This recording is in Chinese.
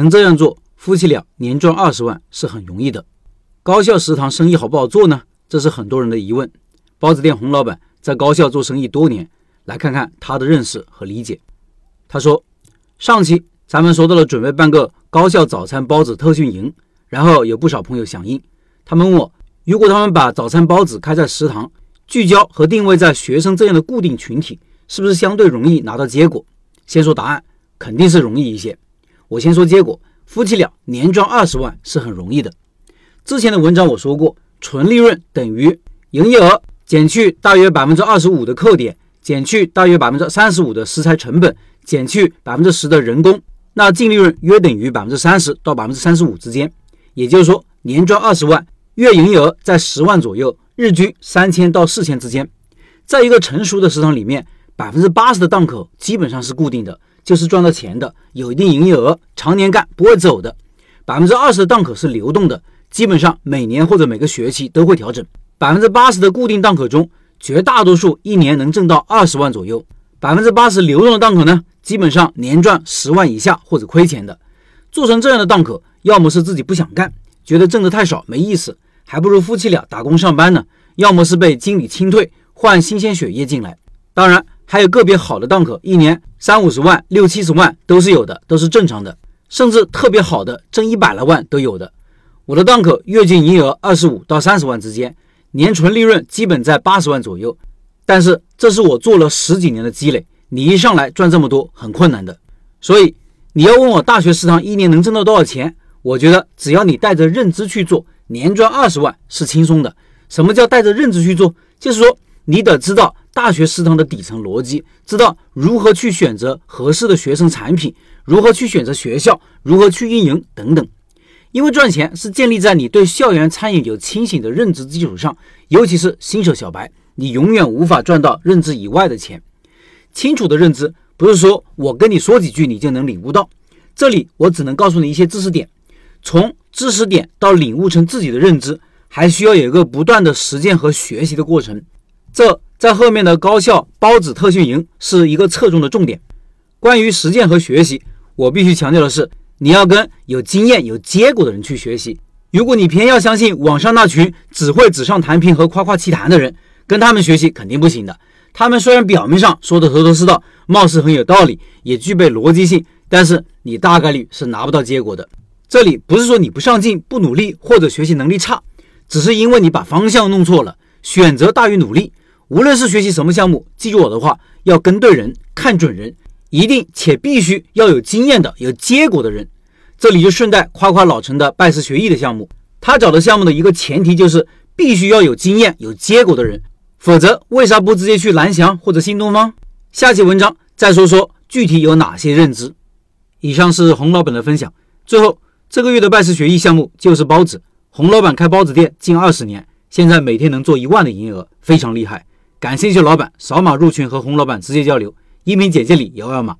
能这样做，夫妻俩年赚二十万是很容易的。高校食堂生意好不好做呢？这是很多人的疑问。包子店洪老板在高校做生意多年，来看看他的认识和理解。他说：“上期咱们说到了准备办个高校早餐包子特训营，然后有不少朋友响应，他们问我，如果他们把早餐包子开在食堂，聚焦和定位在学生这样的固定群体，是不是相对容易拿到结果？先说答案，肯定是容易一些。我先说结果，夫妻俩年赚二十万是很容易的。之前的文章我说过，纯利润等于营业额减去大约百分之二十五的扣点，减去大约百分之三十五的食材成本，减去百分之十的人工，那净利润约等于百分之三十到百分之三十五之间。也就是说，年赚二十万，月营业额在十万左右。日均三千到四千之间，在一个成熟的食堂里面，百分之八十的档口基本上是固定的，就是赚到钱的，有一定营业额，常年干不会走的。百分之二十的档口是流动的，基本上每年或者每个学期都会调整。百分之八十的固定档口中，绝大多数一年能挣到二十万左右。百分之八十流动的档口呢，基本上年赚十万以下或者亏钱的。做成这样的档口，要么是自己不想干，觉得挣得太少没意思。还不如夫妻俩打工上班呢，要么是被经理清退，换新鲜血液进来。当然，还有个别好的档口，一年三五十万、六七十万都是有的，都是正常的。甚至特别好的，挣一百来万都有的。我的档口月净营业额二十五到三十万之间，年纯利润基本在八十万左右。但是这是我做了十几年的积累，你一上来赚这么多很困难的。所以你要问我大学食堂一年能挣到多少钱，我觉得只要你带着认知去做。年赚二十万是轻松的。什么叫带着认知去做？就是说，你得知道大学食堂的底层逻辑，知道如何去选择合适的学生产品，如何去选择学校，如何去运营等等。因为赚钱是建立在你对校园餐饮有清醒的认知基础上，尤其是新手小白，你永远无法赚到认知以外的钱。清楚的认知不是说我跟你说几句你就能领悟到，这里我只能告诉你一些知识点。从知识点到领悟成自己的认知，还需要有一个不断的实践和学习的过程。这在后面的高校包子特训营是一个侧重的重点。关于实践和学习，我必须强调的是，你要跟有经验、有结果的人去学习。如果你偏要相信网上那群只会纸上谈兵和夸夸其谈的人，跟他们学习肯定不行的。他们虽然表面上说的头头是道，貌似很有道理，也具备逻辑性，但是你大概率是拿不到结果的。这里不是说你不上进、不努力或者学习能力差，只是因为你把方向弄错了。选择大于努力，无论是学习什么项目，记住我的话，要跟对人，看准人，一定且必须要有经验的、有结果的人。这里就顺带夸夸老陈的拜师学艺的项目，他找的项目的一个前提就是必须要有经验、有结果的人，否则为啥不直接去蓝翔或者新东方？下期文章再说说具体有哪些认知。以上是洪老板的分享，最后。这个月的拜师学艺项目就是包子。洪老板开包子店近二十年，现在每天能做一万的营业额，非常厉害。感兴趣老板扫码入群和洪老板直接交流，音频简介里有二维码。